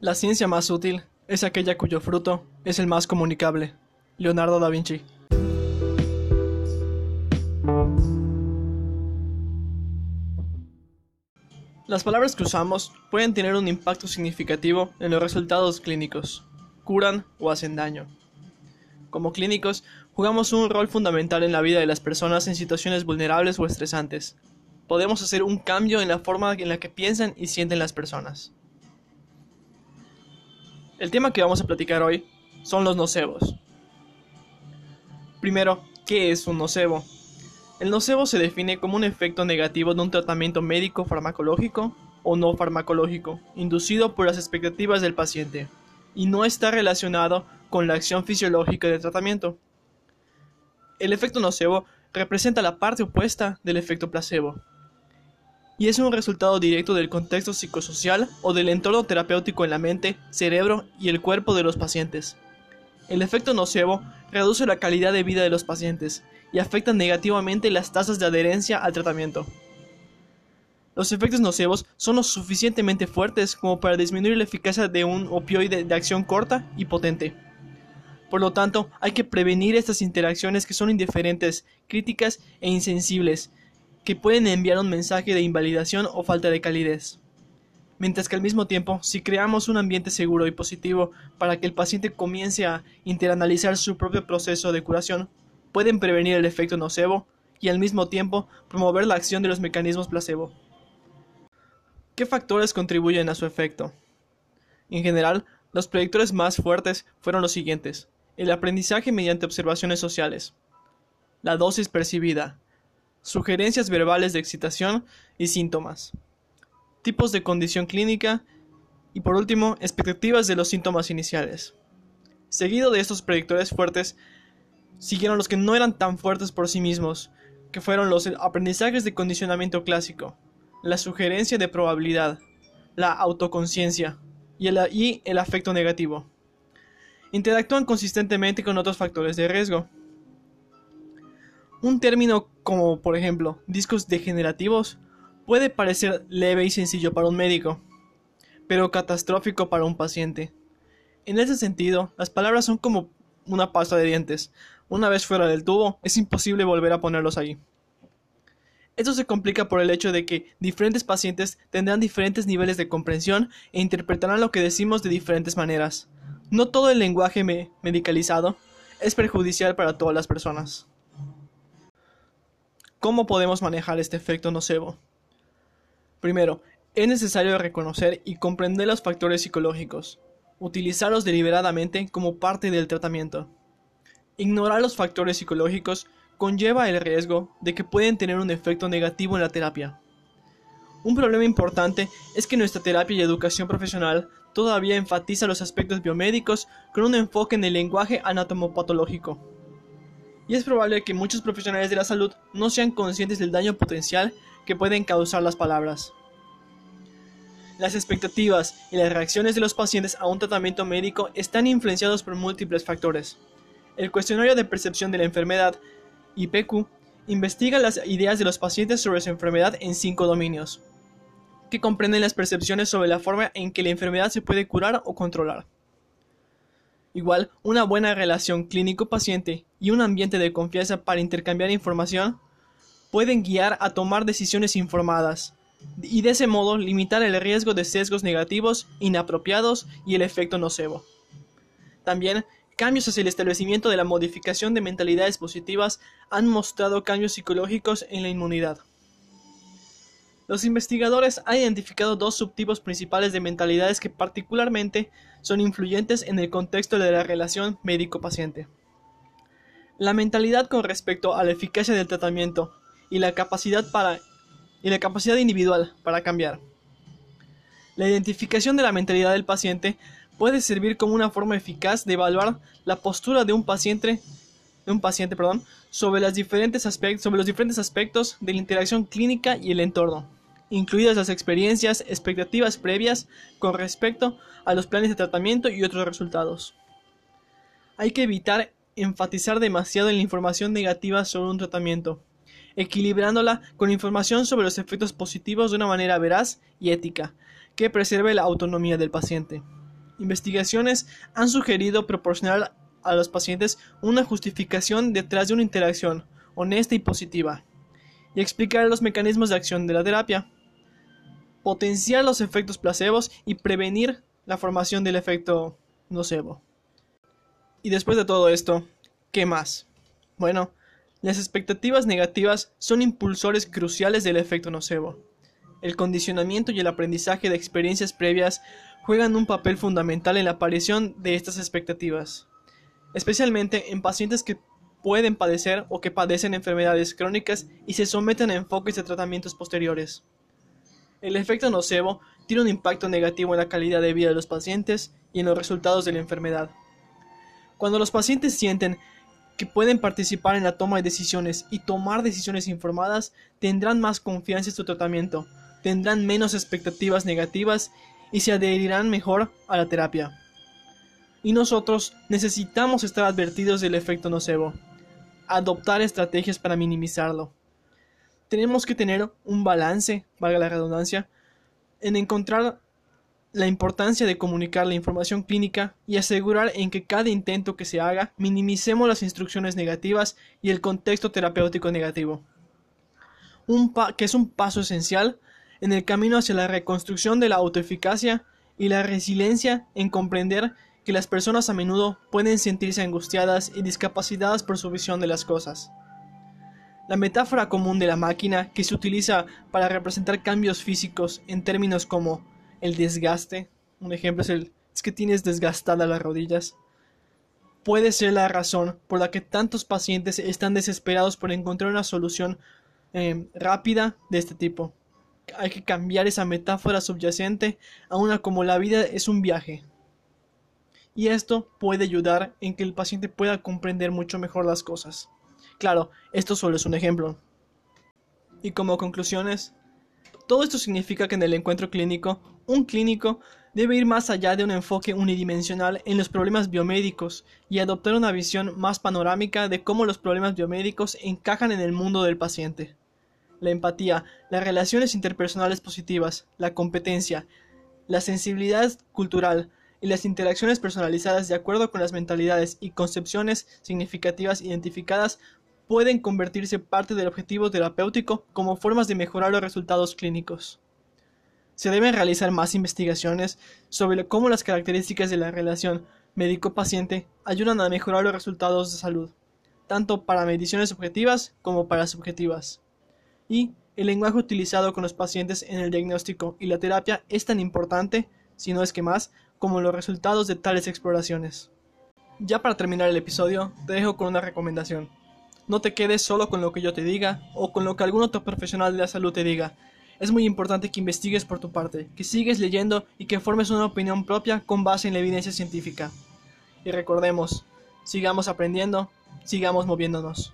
La ciencia más útil es aquella cuyo fruto es el más comunicable. Leonardo da Vinci. Las palabras que usamos pueden tener un impacto significativo en los resultados clínicos, curan o hacen daño. Como clínicos, jugamos un rol fundamental en la vida de las personas en situaciones vulnerables o estresantes. Podemos hacer un cambio en la forma en la que piensan y sienten las personas. El tema que vamos a platicar hoy son los nocebos. Primero, ¿qué es un nocebo? El nocebo se define como un efecto negativo de un tratamiento médico farmacológico o no farmacológico, inducido por las expectativas del paciente, y no está relacionado con la acción fisiológica del tratamiento. El efecto nocebo representa la parte opuesta del efecto placebo, y es un resultado directo del contexto psicosocial o del entorno terapéutico en la mente, cerebro y el cuerpo de los pacientes. El efecto nocebo reduce la calidad de vida de los pacientes y afecta negativamente las tasas de adherencia al tratamiento. Los efectos nocebos son lo suficientemente fuertes como para disminuir la eficacia de un opioide de acción corta y potente. Por lo tanto, hay que prevenir estas interacciones que son indiferentes, críticas e insensibles, que pueden enviar un mensaje de invalidación o falta de calidez. Mientras que al mismo tiempo, si creamos un ambiente seguro y positivo para que el paciente comience a interanalizar su propio proceso de curación, pueden prevenir el efecto nocebo y al mismo tiempo promover la acción de los mecanismos placebo. ¿Qué factores contribuyen a su efecto? En general, los predictores más fuertes fueron los siguientes. El aprendizaje mediante observaciones sociales. La dosis percibida, sugerencias verbales de excitación y síntomas, tipos de condición clínica y por último, expectativas de los síntomas iniciales. Seguido de estos predictores fuertes, siguieron los que no eran tan fuertes por sí mismos, que fueron los aprendizajes de condicionamiento clásico, la sugerencia de probabilidad, la autoconciencia y el, el afecto negativo. Interactúan consistentemente con otros factores de riesgo, un término como, por ejemplo, discos degenerativos puede parecer leve y sencillo para un médico, pero catastrófico para un paciente. En ese sentido, las palabras son como una pasta de dientes. Una vez fuera del tubo, es imposible volver a ponerlos ahí. Esto se complica por el hecho de que diferentes pacientes tendrán diferentes niveles de comprensión e interpretarán lo que decimos de diferentes maneras. No todo el lenguaje medicalizado es perjudicial para todas las personas. ¿Cómo podemos manejar este efecto nocebo? Primero, es necesario reconocer y comprender los factores psicológicos, utilizarlos deliberadamente como parte del tratamiento. Ignorar los factores psicológicos conlleva el riesgo de que pueden tener un efecto negativo en la terapia. Un problema importante es que nuestra terapia y educación profesional todavía enfatiza los aspectos biomédicos con un enfoque en el lenguaje anatomopatológico y es probable que muchos profesionales de la salud no sean conscientes del daño potencial que pueden causar las palabras. Las expectativas y las reacciones de los pacientes a un tratamiento médico están influenciados por múltiples factores. El cuestionario de percepción de la enfermedad, IPQ, investiga las ideas de los pacientes sobre su enfermedad en cinco dominios, que comprenden las percepciones sobre la forma en que la enfermedad se puede curar o controlar. Igual, una buena relación clínico-paciente y un ambiente de confianza para intercambiar información pueden guiar a tomar decisiones informadas y de ese modo limitar el riesgo de sesgos negativos, inapropiados y el efecto nocebo. También, cambios hacia el establecimiento de la modificación de mentalidades positivas han mostrado cambios psicológicos en la inmunidad. Los investigadores han identificado dos subtipos principales de mentalidades que particularmente son influyentes en el contexto de la relación médico-paciente. La mentalidad con respecto a la eficacia del tratamiento y la capacidad para y la capacidad individual para cambiar. La identificación de la mentalidad del paciente puede servir como una forma eficaz de evaluar la postura de un paciente, un paciente perdón, sobre, diferentes sobre los diferentes aspectos de la interacción clínica y el entorno incluidas las experiencias, expectativas previas con respecto a los planes de tratamiento y otros resultados. Hay que evitar enfatizar demasiado en la información negativa sobre un tratamiento, equilibrándola con información sobre los efectos positivos de una manera veraz y ética, que preserve la autonomía del paciente. investigaciones han sugerido proporcionar a los pacientes una justificación detrás de una interacción honesta y positiva, y explicar los mecanismos de acción de la terapia, potenciar los efectos placebos y prevenir la formación del efecto nocebo. Y después de todo esto, ¿qué más? Bueno, las expectativas negativas son impulsores cruciales del efecto nocebo. El condicionamiento y el aprendizaje de experiencias previas juegan un papel fundamental en la aparición de estas expectativas, especialmente en pacientes que pueden padecer o que padecen enfermedades crónicas y se someten a enfoques de tratamientos posteriores. El efecto nocebo tiene un impacto negativo en la calidad de vida de los pacientes y en los resultados de la enfermedad. Cuando los pacientes sienten que pueden participar en la toma de decisiones y tomar decisiones informadas, tendrán más confianza en su tratamiento, tendrán menos expectativas negativas y se adherirán mejor a la terapia. Y nosotros necesitamos estar advertidos del efecto nocebo, adoptar estrategias para minimizarlo. Tenemos que tener un balance, valga la redundancia, en encontrar la importancia de comunicar la información clínica y asegurar en que cada intento que se haga minimicemos las instrucciones negativas y el contexto terapéutico negativo. Un que es un paso esencial en el camino hacia la reconstrucción de la autoeficacia y la resiliencia en comprender que las personas a menudo pueden sentirse angustiadas y discapacitadas por su visión de las cosas. La metáfora común de la máquina que se utiliza para representar cambios físicos en términos como el desgaste, un ejemplo es el es que tienes desgastadas las rodillas, puede ser la razón por la que tantos pacientes están desesperados por encontrar una solución eh, rápida de este tipo. Hay que cambiar esa metáfora subyacente a una como la vida es un viaje. Y esto puede ayudar en que el paciente pueda comprender mucho mejor las cosas. Claro, esto solo es un ejemplo. Y como conclusiones, todo esto significa que en el encuentro clínico, un clínico debe ir más allá de un enfoque unidimensional en los problemas biomédicos y adoptar una visión más panorámica de cómo los problemas biomédicos encajan en el mundo del paciente. La empatía, las relaciones interpersonales positivas, la competencia, la sensibilidad cultural y las interacciones personalizadas de acuerdo con las mentalidades y concepciones significativas identificadas pueden convertirse parte del objetivo terapéutico como formas de mejorar los resultados clínicos. Se deben realizar más investigaciones sobre cómo las características de la relación médico-paciente ayudan a mejorar los resultados de salud, tanto para mediciones objetivas como para subjetivas. Y el lenguaje utilizado con los pacientes en el diagnóstico y la terapia es tan importante, si no es que más, como los resultados de tales exploraciones. Ya para terminar el episodio, te dejo con una recomendación. No te quedes solo con lo que yo te diga o con lo que algún otro profesional de la salud te diga. Es muy importante que investigues por tu parte, que sigues leyendo y que formes una opinión propia con base en la evidencia científica. Y recordemos, sigamos aprendiendo, sigamos moviéndonos.